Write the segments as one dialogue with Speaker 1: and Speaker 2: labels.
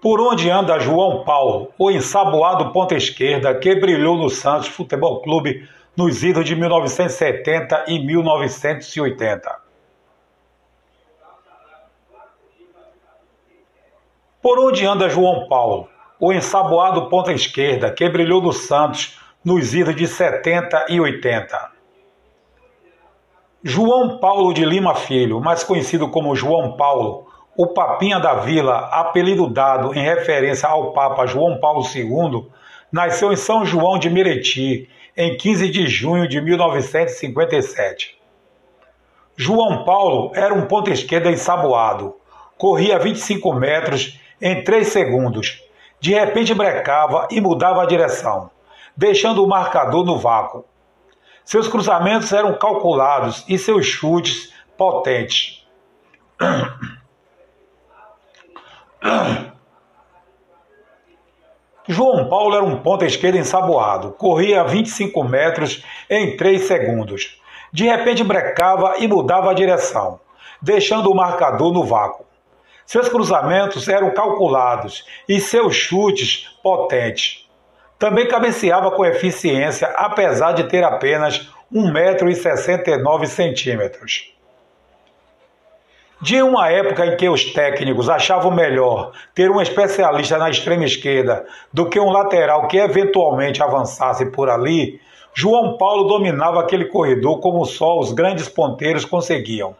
Speaker 1: Por onde anda João Paulo, o ensaboado ponta esquerda que brilhou no Santos Futebol Clube nos idos de 1970 e 1980? Por onde anda João Paulo, o ensaboado ponta esquerda que brilhou no Santos nos idos de 70 e 80? João Paulo de Lima Filho, mais conhecido como João Paulo, o Papinha da Vila, apelido dado em referência ao Papa João Paulo II, nasceu em São João de Meriti, em 15 de junho de 1957. João Paulo era um ponto esquerda ensaboado, corria 25 metros em 3 segundos, de repente brecava e mudava a direção, deixando o marcador no vácuo. Seus cruzamentos eram calculados e seus chutes potentes. João Paulo era um ponta esquerda ensaboado, corria 25 metros em 3 segundos. De repente brecava e mudava a direção, deixando o marcador no vácuo. Seus cruzamentos eram calculados e seus chutes potentes. Também cabeceava com eficiência, apesar de ter apenas 1,69m. De uma época em que os técnicos achavam melhor ter um especialista na extrema esquerda do que um lateral que eventualmente avançasse por ali, João Paulo dominava aquele corredor como só os grandes ponteiros conseguiam.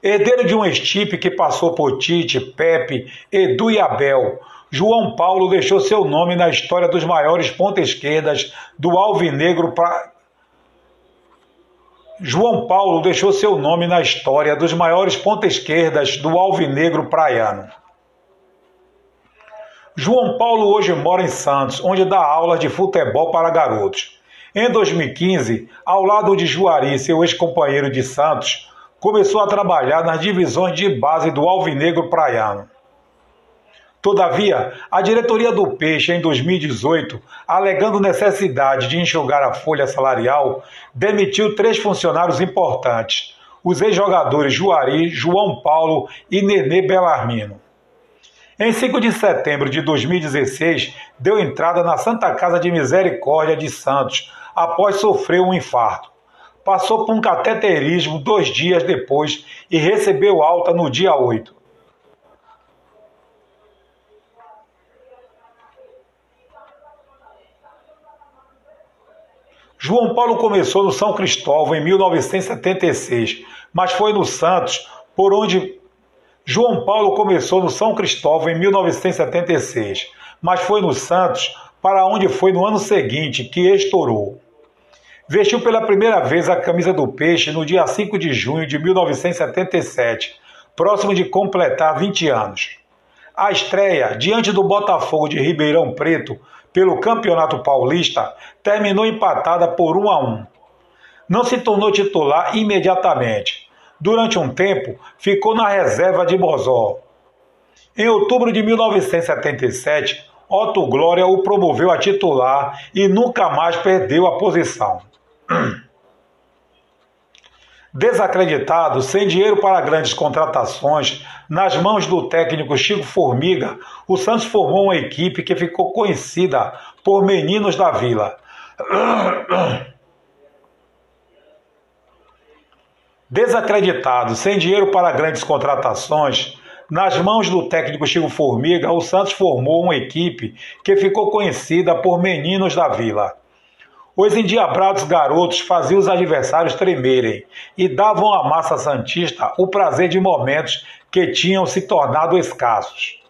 Speaker 1: Herdeiro de um estipe que passou por Tite, Pepe, Edu e Abel, João Paulo deixou seu nome na história dos maiores ponta-esquerdas do Alvinegro para João Paulo deixou seu nome na história dos maiores ponta-esquerdas do alvinegro praiano. João Paulo hoje mora em Santos, onde dá aulas de futebol para garotos. Em 2015, ao lado de Juari, seu ex-companheiro de Santos, começou a trabalhar nas divisões de base do alvinegro praiano. Todavia, a diretoria do Peixe, em 2018, alegando necessidade de enxugar a folha salarial, demitiu três funcionários importantes: os ex-jogadores Juari, João Paulo e Nenê Belarmino. Em 5 de setembro de 2016, deu entrada na Santa Casa de Misericórdia de Santos após sofrer um infarto. Passou por um cateterismo dois dias depois e recebeu alta no dia 8. João Paulo começou no São Cristóvão em 1976, mas foi no Santos por onde João Paulo começou no São Cristóvão em 1976, mas foi no Santos para onde foi no ano seguinte que estourou. Vestiu pela primeira vez a camisa do Peixe no dia 5 de junho de 1977, próximo de completar 20 anos. A estreia diante do Botafogo de Ribeirão Preto pelo Campeonato Paulista terminou empatada por 1 a 1. Não se tornou titular imediatamente. Durante um tempo, ficou na reserva de Bozó. Em outubro de 1977, Otto Glória o promoveu a titular e nunca mais perdeu a posição. Desacreditado, sem dinheiro para grandes contratações, nas mãos do técnico Chico Formiga, o Santos formou uma equipe que ficou conhecida por Meninos da Vila. Desacreditado, sem dinheiro para grandes contratações, nas mãos do técnico Chico Formiga, o Santos formou uma equipe que ficou conhecida por Meninos da Vila. Os endiabrados garotos faziam os adversários tremerem e davam à massa santista o prazer de momentos que tinham se tornado escassos.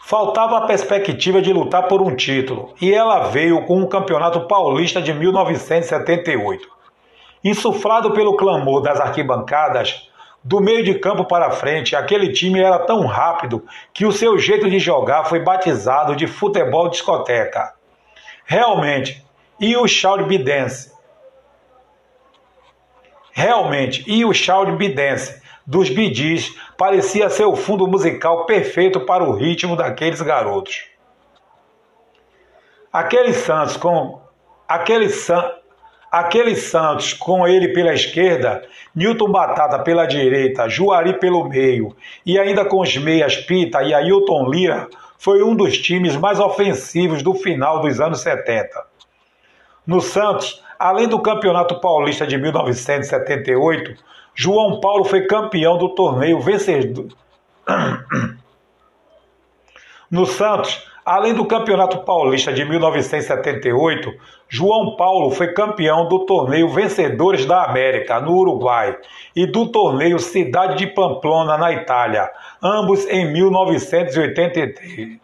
Speaker 1: Faltava a perspectiva de lutar por um título, e ela veio com o Campeonato Paulista de 1978. Insuflado pelo clamor das arquibancadas, do meio de campo para frente, aquele time era tão rápido que o seu jeito de jogar foi batizado de futebol discoteca. Realmente, e o Shawn Bidense? Realmente, e o Shawn Bidense dos Bidis parecia ser o fundo musical perfeito para o ritmo daqueles garotos. Aquele Santos com aquele, aquele Santos com ele pela esquerda, Newton Batata pela direita, Juari pelo meio e ainda com os meias Pita e Ailton Lira, foi um dos times mais ofensivos do final dos anos 70. No Santos, além do Campeonato Paulista de 1978, João Paulo foi campeão do torneio vencedor. No Santos, além do Campeonato Paulista de 1978, João Paulo foi campeão do torneio Vencedores da América, no Uruguai, e do torneio Cidade de Pamplona, na Itália, ambos em 1983.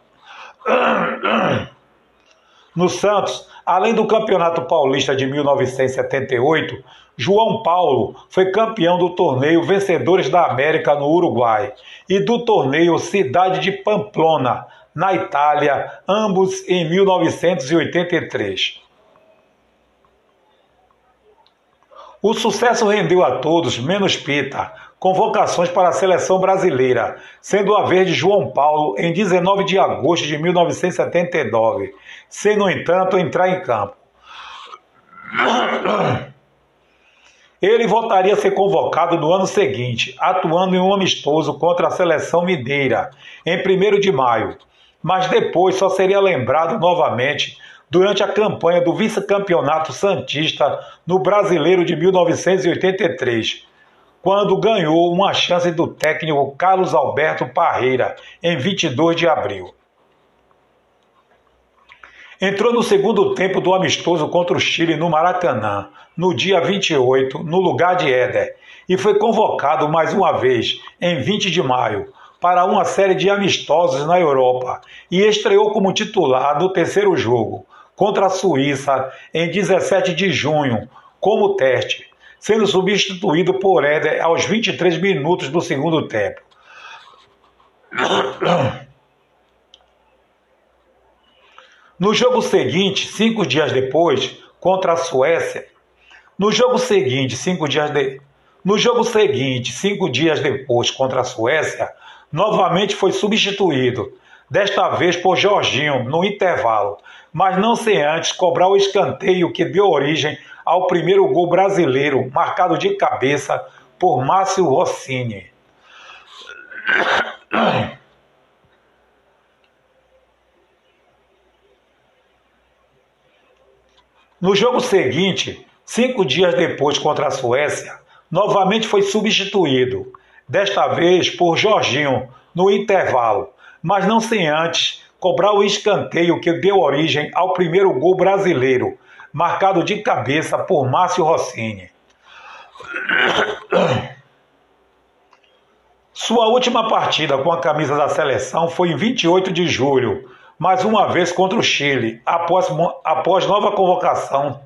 Speaker 1: No Santos, além do Campeonato Paulista de 1978, João Paulo foi campeão do torneio Vencedores da América no Uruguai e do torneio Cidade de Pamplona, na Itália, ambos em 1983. O sucesso rendeu a todos, menos Pita, convocações para a seleção brasileira, sendo a vez de João Paulo em 19 de agosto de 1979, sem, no entanto, entrar em campo. Ele voltaria a ser convocado no ano seguinte, atuando em um amistoso contra a seleção mineira, em 1 de maio, mas depois só seria lembrado novamente durante a campanha do vice-campeonato Santista no Brasileiro de 1983, quando ganhou uma chance do técnico Carlos Alberto Parreira em 22 de abril. Entrou no segundo tempo do amistoso contra o Chile no Maracanã, no dia 28, no lugar de Éder, e foi convocado mais uma vez em 20 de maio para uma série de amistosos na Europa e estreou como titular no terceiro jogo, contra a Suíça em 17 de junho, como teste, sendo substituído por Éder aos 23 minutos do segundo tempo. No jogo seguinte, cinco dias depois, contra a Suécia, no jogo seguinte, cinco dias de... no jogo seguinte, cinco dias depois, contra a Suécia, novamente foi substituído, desta vez por Jorginho, no intervalo, mas não sem antes cobrar o escanteio que deu origem ao primeiro gol brasileiro, marcado de cabeça por Márcio Rossini. No jogo seguinte, cinco dias depois contra a Suécia, novamente foi substituído, desta vez por Jorginho, no intervalo, mas não sem antes cobrar o escanteio que deu origem ao primeiro gol brasileiro, marcado de cabeça por Márcio Rossini. Sua última partida com a camisa da seleção foi em 28 de julho, mais uma vez contra o Chile, após, após nova convocação.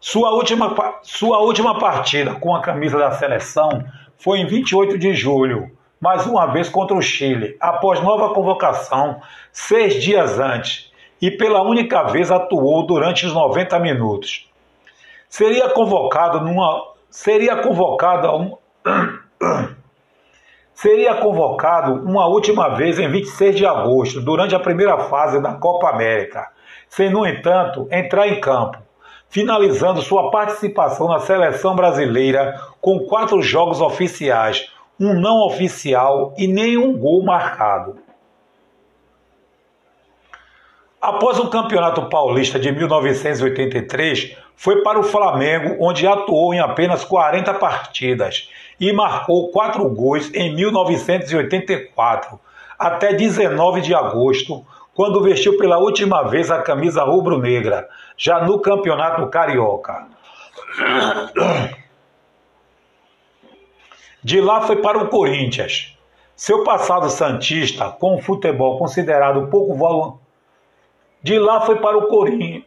Speaker 1: Sua última, sua última partida com a camisa da seleção foi em 28 de julho, mais uma vez contra o Chile, após nova convocação, seis dias antes, e pela única vez atuou durante os 90 minutos. Seria convocado numa. Seria convocado um, seria convocado uma última vez em 26 de agosto, durante a primeira fase da Copa América, sem, no entanto, entrar em campo, finalizando sua participação na seleção brasileira com quatro jogos oficiais, um não oficial e nenhum gol marcado. Após o Campeonato Paulista de 1983, foi para o Flamengo, onde atuou em apenas 40 partidas e marcou quatro gols em 1984, até 19 de agosto, quando vestiu pela última vez a camisa rubro-negra, já no Campeonato Carioca. De lá foi para o Corinthians. Seu passado santista, com o futebol considerado pouco valor. De lá foi para o Corinthians.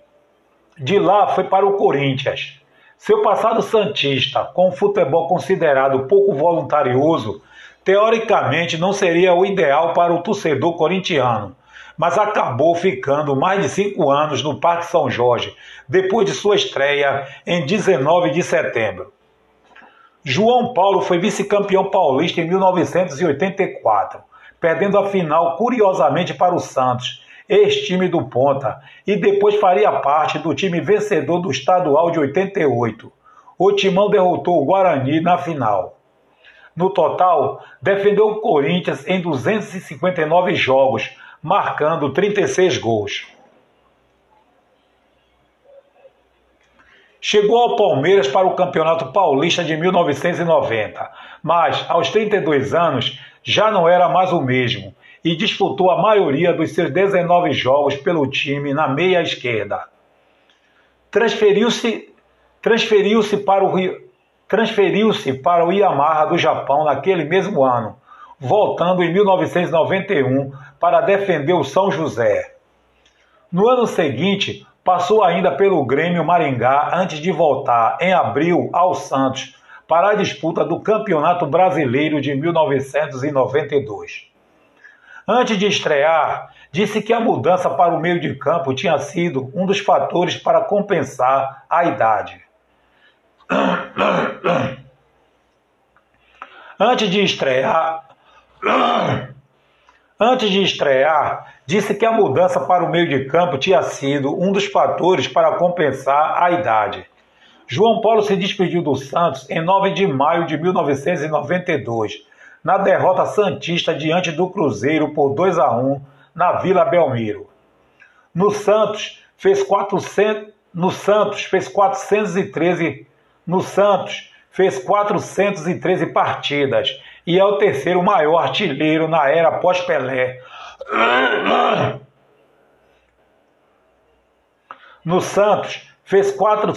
Speaker 1: De lá foi para o Corinthians. Seu passado santista, com o futebol considerado pouco voluntarioso, teoricamente não seria o ideal para o torcedor corintiano, mas acabou ficando mais de cinco anos no Parque São Jorge, depois de sua estreia em 19 de setembro. João Paulo foi vice-campeão paulista em 1984, perdendo a final curiosamente para o Santos, ex-time do Ponta, e depois faria parte do time vencedor do estadual de 88. O Timão derrotou o Guarani na final. No total, defendeu o Corinthians em 259 jogos, marcando 36 gols. Chegou ao Palmeiras para o Campeonato Paulista de 1990, mas aos 32 anos já não era mais o mesmo e disputou a maioria dos seus 19 jogos pelo time na meia esquerda. Transferiu-se transferiu-se para o transferiu-se para o Yamaha do Japão naquele mesmo ano, voltando em 1991 para defender o São José. No ano seguinte, passou ainda pelo Grêmio Maringá antes de voltar em abril ao Santos para a disputa do Campeonato Brasileiro de 1992. Antes de estrear, disse que a mudança para o meio de campo tinha sido um dos fatores para compensar a idade. Antes de estrear, antes de estrear, disse que a mudança para o meio de campo tinha sido um dos fatores para compensar a idade. João Paulo se despediu do Santos em 9 de maio de 1992, na derrota santista diante do Cruzeiro por 2 a 1 na Vila Belmiro. No Santos fez 400, no Santos fez 413 no Santos fez 413 partidas e é o terceiro maior artilheiro na era pós-Pelé. No Santos fez quatro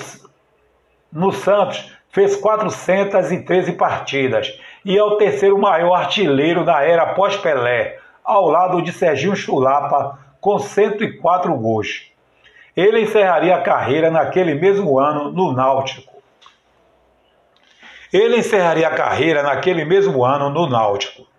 Speaker 1: no Santos fez 413 partidas e é o terceiro maior artilheiro na era pós-Pelé, ao lado de Serginho Chulapa com 104 gols. Ele encerraria a carreira naquele mesmo ano no Náutico. Ele encerraria a carreira naquele mesmo ano no Náutico.